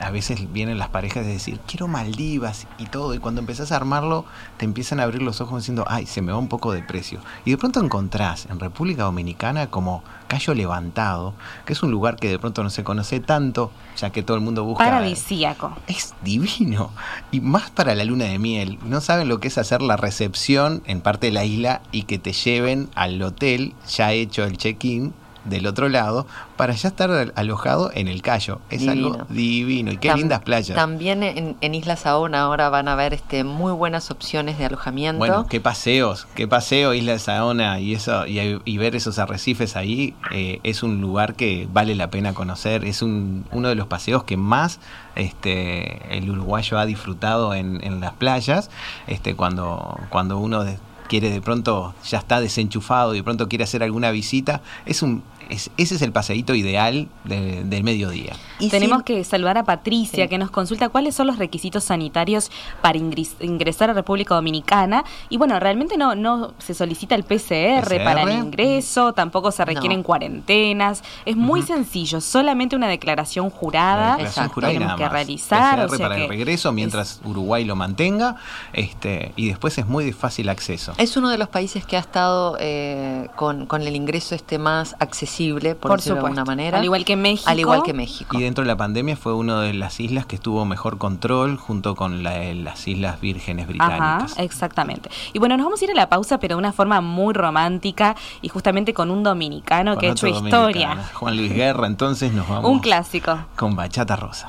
a veces vienen las parejas de decir, quiero Maldivas y todo, y cuando empezás a armarlo, te empiezan a abrir los ojos diciendo, ay, se me va un poco de precio. Y de pronto encontrás en República Dominicana como Cayo Levantado, que es un lugar que de pronto no se conoce tanto, ya que todo el mundo busca... Paradisíaco. Es divino. Y más para la luna de miel. No saben lo que es hacer la recepción en parte de la isla y que te lleven al hotel ya hecho el check-in del otro lado para ya estar alojado en el Cayo. Es algo divino. Y qué lindas playas. También en, Isla Saona ahora van a haber este, muy buenas opciones de alojamiento. Bueno, qué paseos, qué paseo Isla Saona y eso y, ver esos arrecifes ahí eh, es un lugar que vale la pena conocer. Es un, uno de los paseos que más este, el uruguayo ha disfrutado en, en las playas. Este, cuando, cuando uno quiere de pronto, ya está desenchufado y de pronto quiere hacer alguna visita, es un ese es el paseíto ideal del mediodía. Y Tenemos que saludar a Patricia, que nos consulta cuáles son los requisitos sanitarios para ingresar a República Dominicana. Y bueno, realmente no, no se solicita el PCR, para el ingreso, tampoco se requieren cuarentenas. Es muy sencillo, solamente una declaración jurada. tenemos que realizar. PCR para el regreso mientras Uruguay lo mantenga. este Y después es muy fácil acceso. Es uno de los países que ha estado eh, con, con el ingreso este más accesible por, decirlo de alguna manera. Al igual que México. Al igual que México. Y dentro de la pandemia fue una de las islas que estuvo mejor control junto con las Islas Vírgenes Británicas. exactamente. Y bueno, nos vamos a ir a la pausa, pero de una forma muy romántica y justamente con un dominicano que ha hecho historia. Juan Luis Guerra, entonces nos vamos. Un clásico. Con Bachata Rosa.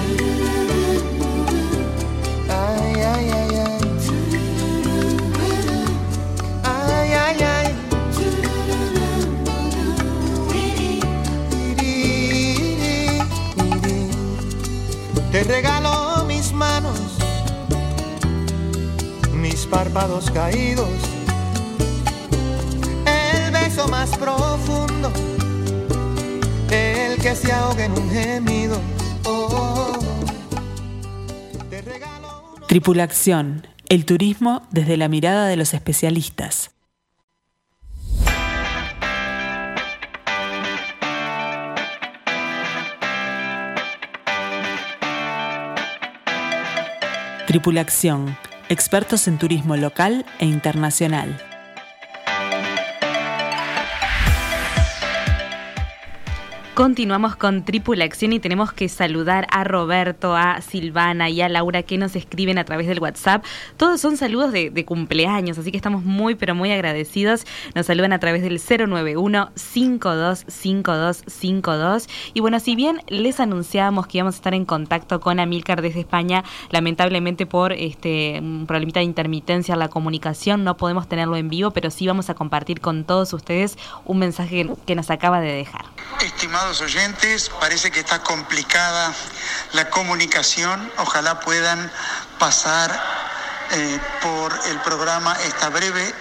Regalo mis manos, mis párpados caídos, el beso más profundo, el que se ahoga en un gemido. Oh, te regalo Tripulación, el turismo desde la mirada de los especialistas. Tripulación, expertos en turismo local e internacional. Continuamos con Tripulación y tenemos que saludar a Roberto, a Silvana y a Laura que nos escriben a través del WhatsApp. Todos son saludos de, cumpleaños, así que estamos muy, pero muy agradecidos. Nos saludan a través del 091-525252. Y bueno, si bien les anunciábamos que íbamos a estar en contacto con Amilcar desde España, lamentablemente por este un problemita de intermitencia en la comunicación no podemos tenerlo en vivo, pero sí vamos a compartir con todos ustedes un mensaje que nos acaba de dejar. Estimado estimados oyentes, parece que está complicada la comunicación. Ojalá puedan pasar eh, por el programa esta breve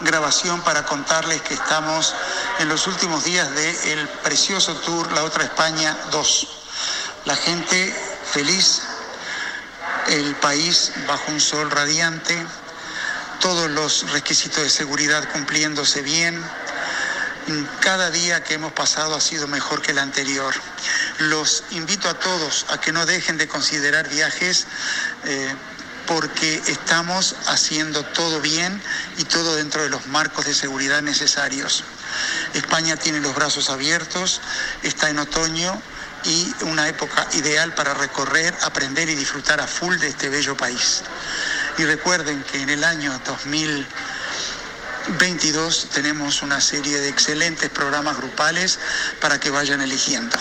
grabación para contarles que estamos en los últimos días del precioso tour La Otra España 2. La gente feliz, el país bajo un sol radiante, todos los requisitos de seguridad cumpliéndose bien. Cada día que hemos pasado ha sido mejor que el anterior. Los invito a todos a que no dejen de considerar viajes eh, porque estamos haciendo todo bien y todo dentro de los marcos de seguridad necesarios. España tiene los brazos abiertos, está en otoño y una época ideal para recorrer, aprender y disfrutar a full de este bello país. Y recuerden que en el año 2022 tenemos una serie de excelentes programas grupales para que vayan eligiendo.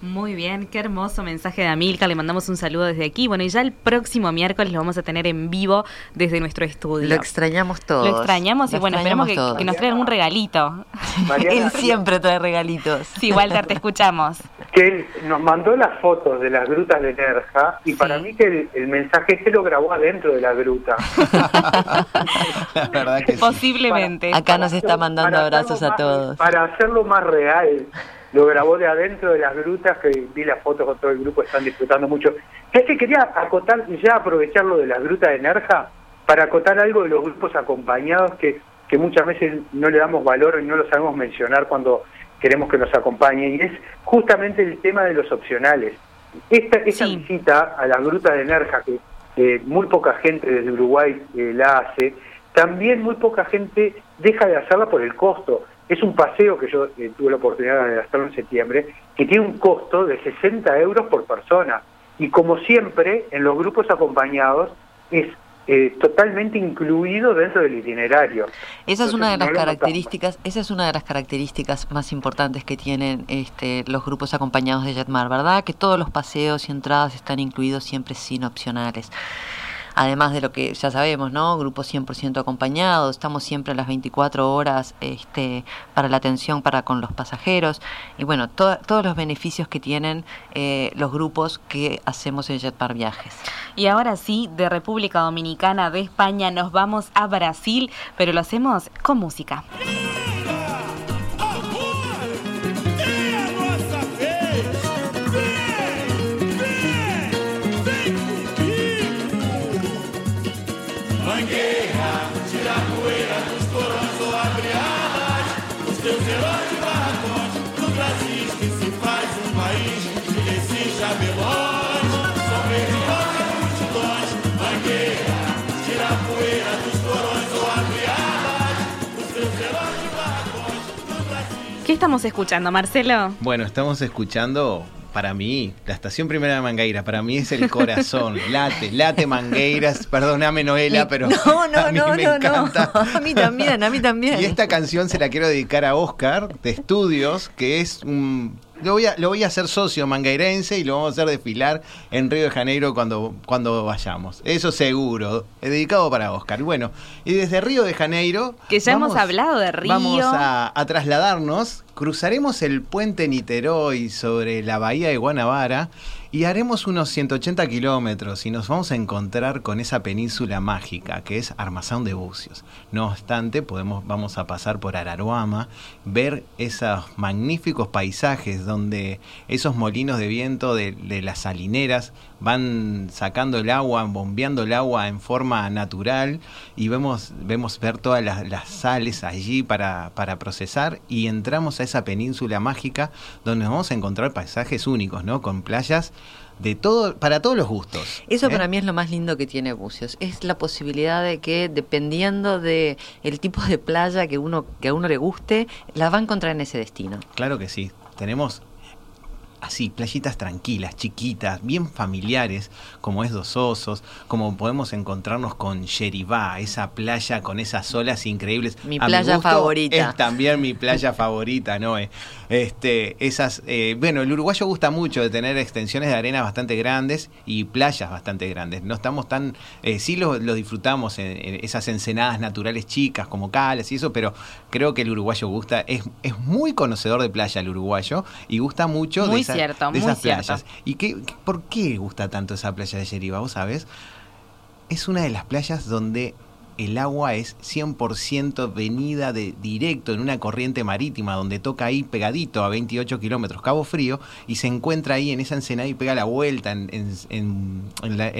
Muy bien, qué hermoso mensaje de Amilca. Le mandamos un saludo desde aquí. Bueno, y ya el próximo miércoles lo vamos a tener en vivo desde nuestro estudio. Lo extrañamos todos. Lo extrañamos y bueno, esperemos que, nos traigan un regalito. Él siempre trae regalitos. Sí, Walter, te escuchamos. Que nos mandó las fotos de las grutas de Nerja y para mí que el, mensaje se lo grabó adentro de la gruta. la verdad que Posiblemente. Acá nos está mandando abrazos a todos. Para hacerlo más real lo grabó de adentro de las grutas, que vi las fotos con todo el grupo, están disfrutando mucho. Es que quería acotar, ya aprovechar lo de las grutas de Nerja, para acotar algo de los grupos acompañados que, que muchas veces no le damos valor y no lo sabemos mencionar cuando queremos que nos acompañe, y es justamente el tema de los opcionales. Esta, esta visita a las grutas de Nerja, que muy poca gente desde Uruguay eh, la hace, también muy poca gente deja de hacerla por el costo. Es un paseo que yo eh, tuve la oportunidad de hacerlo en septiembre, que tiene un costo de 60 euros por persona. Y como siempre, en los grupos acompañados es eh, totalmente incluido dentro del itinerario. Esa es una de las características, esa es una de las características más importantes que tienen este, los grupos acompañados de Jetmar, ¿verdad? Que todos los paseos y entradas están incluidos siempre sin opcionales además de lo que ya sabemos, ¿no? Grupo 100% acompañado, estamos siempre a las 24 horas este, para la atención para con los pasajeros y bueno, todos los beneficios que tienen eh, los grupos que hacemos en Jetpar Viajes. Y ahora sí, de República Dominicana, de España, nos vamos a Brasil, pero lo hacemos con música. ¿Qué estamos escuchando, Marcelo? Bueno, estamos escuchando para mí, la estación primera de Mangueira, para mí es el corazón, late, late Mangueiras, perdóname Noela, pero no, no, a mí no, me encanta. A mí también, a mí también. Y esta canción se la quiero dedicar a Oscar de Estudios, que es un lo voy, a, lo voy a hacer socio mangueirense y lo vamos a hacer desfilar en Río de Janeiro cuando, cuando vayamos. Eso seguro. Dedicado para Oscar. Bueno, y desde Río de Janeiro. Que ya hemos hablado de Río. Vamos a, a trasladarnos. Cruzaremos el puente Niterói sobre la bahía de Guanabara y haremos unos 180 kilómetros y nos vamos a encontrar con esa península mágica que es Armazón de Bucios. No obstante, podemos, vamos a pasar por Araruama, ver esos magníficos paisajes donde esos molinos de viento de, las salineras van sacando el agua, bombeando el agua en forma natural y vemos, vemos ver todas las, sales allí para, para procesar y entramos a esa península mágica donde nos vamos a encontrar paisajes únicos, ¿no? Con playas de todo para todos los gustos. Eso ¿eh? para mí es lo más lindo que tiene Bucios, es la posibilidad de que dependiendo de el tipo de playa que uno que a uno le guste, la va a encontrar en ese destino. Claro que sí. Tenemos así, playitas tranquilas, chiquitas, bien familiares, como es Dos Osos, como podemos encontrarnos con Yeribá, esa playa con esas olas increíbles. Mi playa favorita. Es también mi playa favorita, ¿no? Este, esas, eh, bueno, el uruguayo gusta mucho de tener extensiones de arena bastante grandes y playas bastante grandes. No estamos tan, eh, sí lo, disfrutamos en, esas ensenadas naturales chicas como Calas y eso, pero creo que el uruguayo gusta, es, es muy conocedor de playa el uruguayo y gusta mucho de cierto, esas playas. ¿Y qué, por qué gusta tanto esa playa de Yeriba? ¿Vos sabés? Es una de las playas donde el agua es 100% venida de directo en una corriente marítima donde toca ahí pegadito a 28 kilómetros Cabo Frío y se encuentra ahí en esa ensenada y pega la vuelta en, en,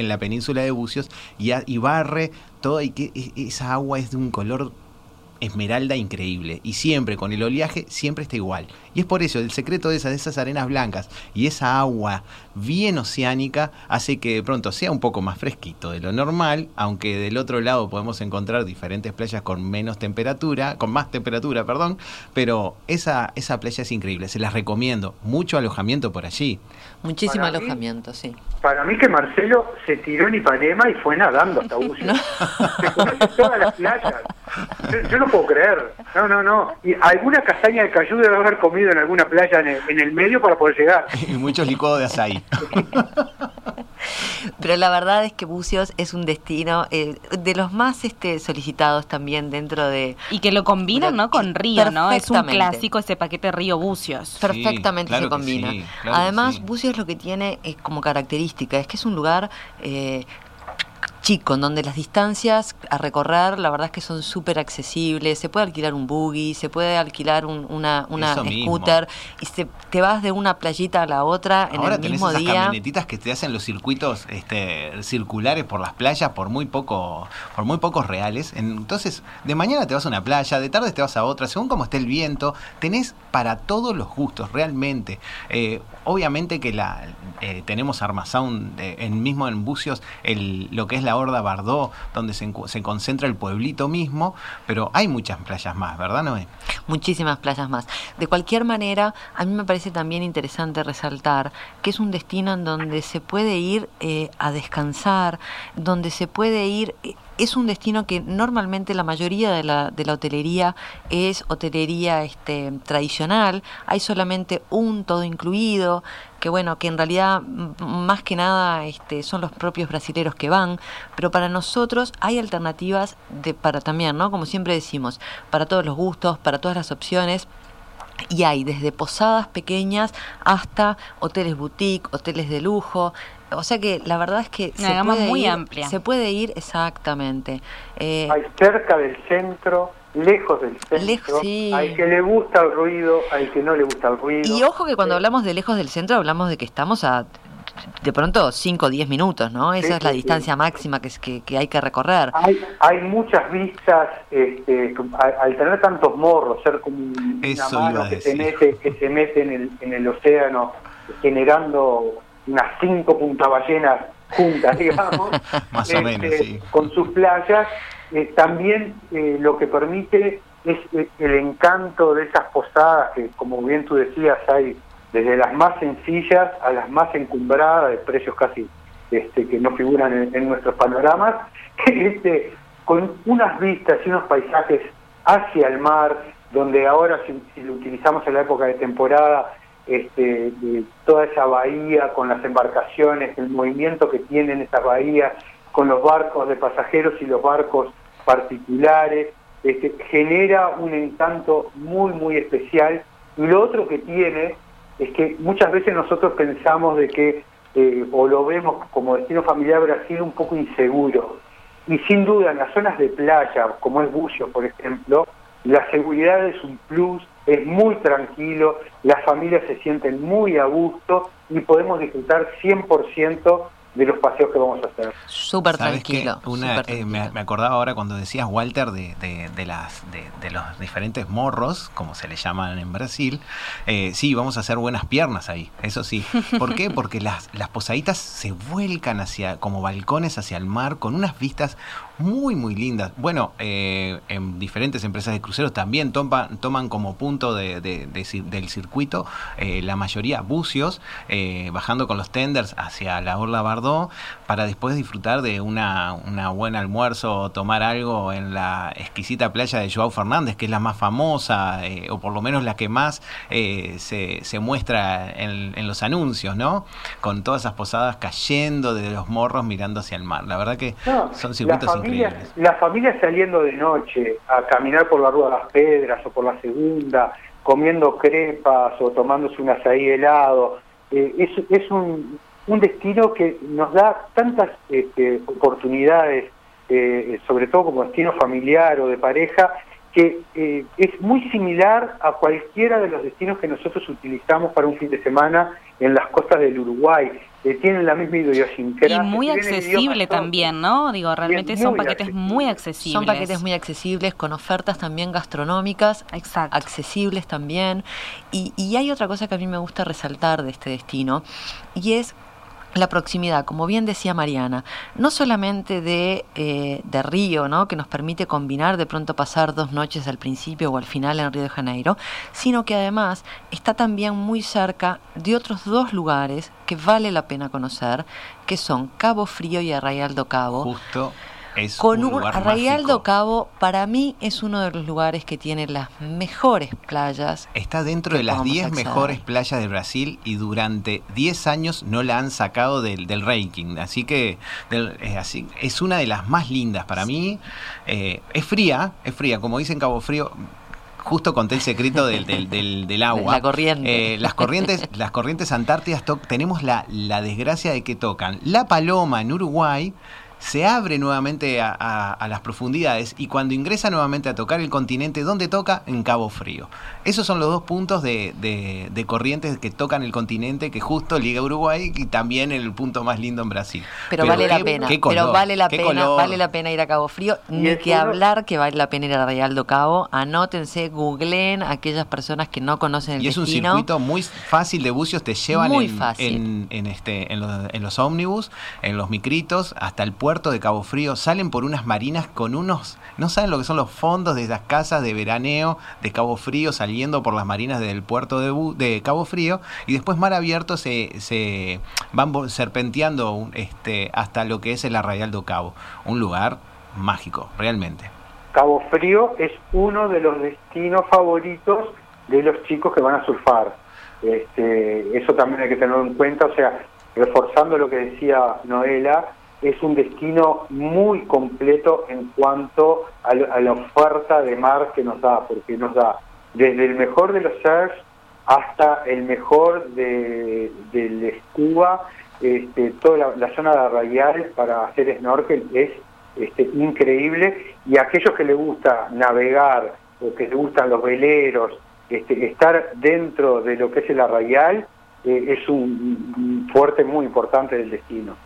la, península de Bucios y, y barre todo y que e, esa agua es de un color esmeralda increíble y siempre con el oleaje siempre está igual. Y es por eso el secreto de esas, de esas arenas blancas y esa agua bien oceánica hace que de pronto sea un poco más fresquito de lo normal, aunque del otro lado podemos encontrar diferentes playas con menos temperatura, con más temperatura, perdón, pero esa, esa playa es increíble, se las recomiendo, mucho alojamiento por allí. Muchísimo alojamiento, sí. Para mí que Marcelo se tiró en Ipanema y fue nadando hasta Bucio. se conoce todas las playas. Yo, no puedo creer. No, no, no. Y alguna castaña de cayú debe haber comido en alguna playa en el, medio para poder llegar. Y muchos licuados de azaí. Pero la verdad es que Bucios es un destino eh, de los más este, solicitados también dentro de... Y que lo combinan, ¿no? Con Río, ¿no? Es un clásico ese paquete Río Bucios. Perfectamente se combina. Además, Bucios lo que tiene es como característica, es que es un lugar eh, chico, en donde las distancias a recorrer, la verdad es que son súper accesibles. Se puede alquilar un buggy, se puede alquilar una, una scooter y se, te vas de una playita a la otra en el mismo esas día. camionetitas que te hacen los circuitos este, circulares por las playas por muy poco, por muy pocos reales. Entonces, de mañana te vas a una playa, de tarde te vas a otra, según cómo esté el viento, tenés para todos los gustos, realmente. Eh, obviamente que la eh, tenemos Armasound eh, en mismo en Bucios, el, lo que es la Horda Bardó, donde se, se, concentra el pueblito mismo, pero hay muchas playas más, ¿verdad, Noé? Muchísimas playas más. De cualquier manera, a mí me parece también interesante resaltar que es un destino en donde se puede ir eh, a descansar, donde se puede ir es un destino que normalmente la mayoría de la, de la hotelería es hotelería este, tradicional, hay solamente un todo incluido, que bueno, que en realidad más que nada este, son los propios brasileros que van, pero para nosotros hay alternativas de, para también, ¿no? Como siempre decimos, para todos los gustos, para todas las opciones. Y hay desde posadas pequeñas hasta hoteles boutique, hoteles de lujo, o sea que la verdad es que se puede muy ir, amplia. Se puede ir exactamente. Eh, hay cerca del centro, lejos del centro. Lejos, sí. Hay que le gusta el ruido, hay que no le gusta el ruido. Y ojo que cuando hablamos de lejos del centro hablamos de que estamos a de pronto 5 o 10 minutos, ¿no? Esa es la distancia máxima que, que, que, hay que recorrer. Hay, hay muchas vistas, este, al, tener tantos morros, ser como una mano que se, mete, que se mete en el, en el océano, generando unas cinco puntaballenas juntas, digamos, Más o menos, este, con sus playas, eh, también eh, lo que permite es eh, el encanto de esas posadas que, como bien tú decías, hay desde las más sencillas a las más encumbradas, de precios casi este, que no figuran en, nuestros panoramas, este, con unas vistas y unos paisajes hacia el mar, donde ahora si, lo utilizamos en la época de temporada, este, toda esa bahía con las embarcaciones, el movimiento que tienen esas bahías con los barcos de pasajeros y los barcos particulares, este, genera un encanto muy, muy especial. Y lo otro que tiene es que muchas veces nosotros pensamos de que, eh, o lo vemos como destino familiar Brasil un poco inseguro. Y sin duda en las zonas de playa, como es Bucio, por ejemplo, la seguridad es un plus, es muy tranquilo, las familias se sienten muy a gusto y podemos disfrutar 100% de los paseos que vamos a hacer. Súper tranquilo. Eh, me, acordaba ahora cuando decías, Walter, de, de, las, de, los diferentes morros, como se le llaman en Brasil. Eh, sí, vamos a hacer buenas piernas ahí, eso sí. ¿Por qué? Porque las, las posaditas se vuelcan hacia, como balcones hacia el mar, con unas vistas muy, muy lindas. Bueno, eh, en diferentes empresas de cruceros también toman, toman como punto de, del circuito eh, la mayoría bucios, eh, bajando con los tenders hacia la Orla Bardó, para después disfrutar de una, una buen almuerzo o tomar algo en la exquisita playa de Joao Fernández, que es la más famosa, o por lo menos la que más se, se, muestra en, en los anuncios, ¿no? Con todas esas posadas cayendo de los morros mirando hacia el mar. La verdad que son circuitos increíbles. La familia saliendo de noche a caminar por la Rúa de las Pedras o por la Segunda, comiendo crepas o tomándose un azaí helado, eh, es, es un, un, destino que nos da tantas este, oportunidades, eh, sobre todo como destino familiar o de pareja, que eh, es muy similar a cualquiera de los destinos que nosotros utilizamos para un fin de semana en las costas del Uruguay. Que tienen la misma idiosincrasia. Y muy accesible también, ¿no? Digo, realmente son paquetes muy accesibles. Son paquetes muy accesibles, con ofertas también gastronómicas, Exacto. accesibles también. Y, y hay otra cosa que a mí me gusta resaltar de este destino, y es la proximidad, como bien decía Mariana, no solamente de, eh, de Río, ¿no? que nos permite combinar de pronto pasar dos noches al principio o al final en Río de Janeiro, sino que además está también muy cerca de otros dos lugares que vale la pena conocer, que son Cabo Frío y Arraial do Cabo. Justo con un, Arraial do Cabo para mí es uno de los lugares que tiene las mejores playas. Está dentro de las 10 mejores playas de Brasil y durante 10 años no la han sacado del, del ranking. Así que es, así, es una de las más lindas para mí. Eh, es fría, es fría, como dicen Cabo Frío justo conté el secreto del, del, del, agua. La corriente. Eh, las corrientes, las corrientes antártidas tenemos la, la desgracia de que tocan la paloma en Uruguay se abre nuevamente a, las profundidades y cuando ingresa nuevamente a tocar el continente, ¿dónde toca? En Cabo Frío. Esos son los dos puntos de, de, corrientes que tocan el continente que justo liga Uruguay y también el punto más lindo en Brasil. Pero, vale la pena, pero vale la pena, vale la pena ir a Cabo Frío, ni que hablar que vale la pena ir a Real do Cabo. Anótense, googleen a aquellas personas que no conocen el Y es un circuito muy fácil de bucios, te llevan en, en, este, en, los, en los ómnibus, en los micritos, hasta el puerto puerto de Cabo Frío, salen por unas marinas con unos, no saben lo que son los fondos de esas casas de veraneo de Cabo Frío, saliendo por las marinas del puerto de, de Cabo Frío, y después mar abierto se, se van serpenteando este, hasta lo que es el Arraial do Cabo, un lugar mágico, realmente. Cabo Frío es uno de los destinos favoritos de los chicos que van a surfar. Este, eso también hay que tenerlo en cuenta, o sea, reforzando lo que decía Noela, es un destino muy completo en cuanto a, la oferta de mar que nos da, porque nos da desde el mejor de los surfs hasta el mejor de, del scuba, este, toda la, zona de Arraial para hacer snorkel es este, increíble y a aquellos que les gusta navegar o que les gustan los veleros, este, estar dentro de lo que es el Arraial eh, es un fuerte muy importante del destino.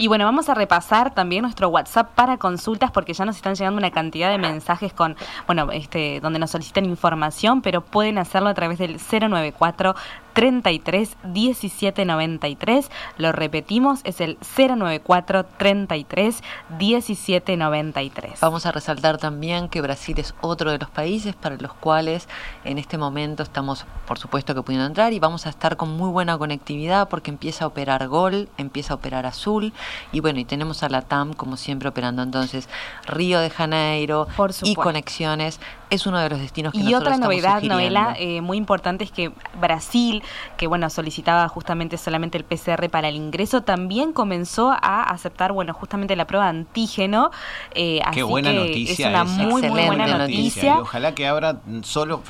Y bueno, vamos a repasar también nuestro WhatsApp para consultas porque ya nos están llegando una cantidad de mensajes con, bueno, este, donde nos solicitan información, pero pueden hacerlo a través del 094 33 17 93. Lo repetimos, es el 094 33 17 93. Vamos a resaltar también que Brasil es otro de los países para los cuales en este momento estamos, por supuesto, que pudiendo entrar y vamos a estar con muy buena conectividad porque empieza a operar Gol, empieza a operar Azul y bueno, y tenemos a la TAM como siempre operando. Entonces, Río de Janeiro y conexiones es uno de los destinos que y otra novedad, Noela, eh, muy importante es que Brasil, que bueno solicitaba justamente solamente el PCR para el ingreso, también comenzó a aceptar bueno justamente la prueba antígeno. Eh, Qué buena noticia. Es una muy, muy buena noticia. Y ojalá que abra solo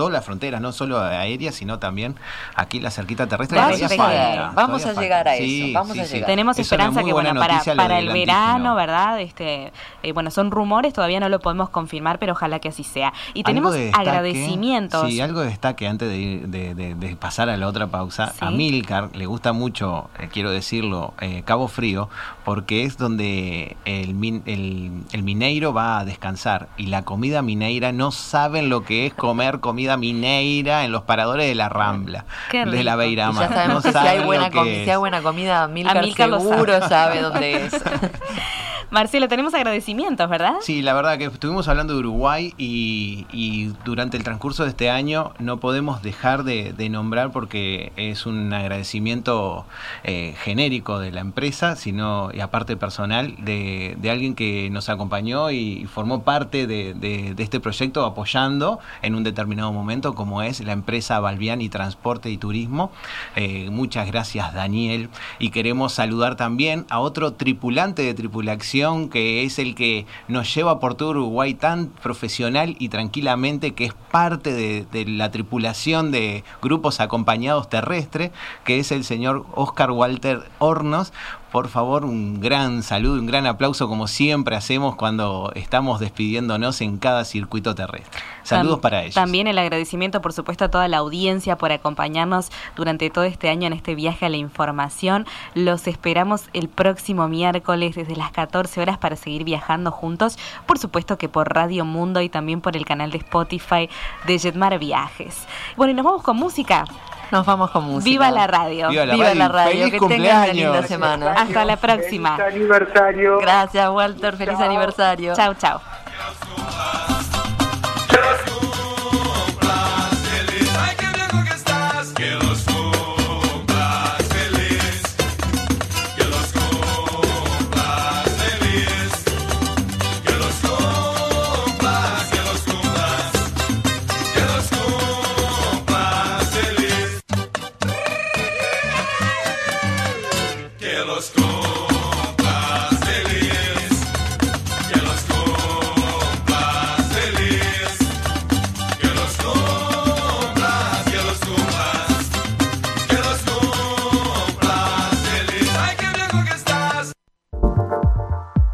todas las fronteras, no solo aéreas, sino también aquí la cerquita terrestre. vamos a llegar a eso. Vamos a llegar. Tenemos esperanza que bueno, para, para el verano, ¿verdad? Este, eh, bueno, son rumores, todavía no lo podemos confirmar, pero ojalá que así sea. Y tenemos agradecimientos. Sí, algo destaque antes de, de, pasar a la otra pausa. A Milcar le gusta mucho, eh, quiero decirlo, eh, Cabo Frío, porque es donde el, el, el mineiro va a descansar y la comida mineira no saben lo que es comer comida mineira en los paradores de la Rambla, de la Beirama. Ya sabemos que si, hay buena si hay buena comida, Milcar, seguro sabe dónde es. Marcelo, tenemos agradecimientos, ¿verdad? Sí, la verdad que estuvimos hablando de Uruguay y, durante el transcurso de este año no podemos dejar de, nombrar porque es un agradecimiento eh, genérico de la empresa, sino y aparte personal de, alguien que nos acompañó y formó parte de, este proyecto apoyando en un determinado momento como es la empresa Balbiani Transporte y Turismo. Eh, muchas gracias Daniel y queremos saludar también a otro tripulante de tripulación que es el que nos lleva por todo Uruguay tan profesional y tranquilamente que es parte de, de la tripulación de grupos acompañados terrestres, que es el señor Oscar Walter Hornos, por favor, un gran saludo, un gran aplauso como siempre hacemos cuando estamos despidiéndonos en cada circuito terrestre. Saludos para ellos. También el agradecimiento, por supuesto, a toda la audiencia por acompañarnos durante todo este año en este viaje a la información. Los esperamos el próximo miércoles desde las 14 horas para seguir viajando juntos. Por supuesto que por Radio Mundo y también por el canal de Spotify de Jetmar Viajes. Bueno, y nos vamos con música. Nos vamos con música. Viva la radio. Viva la radio. que tengan una linda semana. Hasta la próxima. Feliz aniversario. Gracias, Walter. Feliz aniversario. Chao, chao. ござ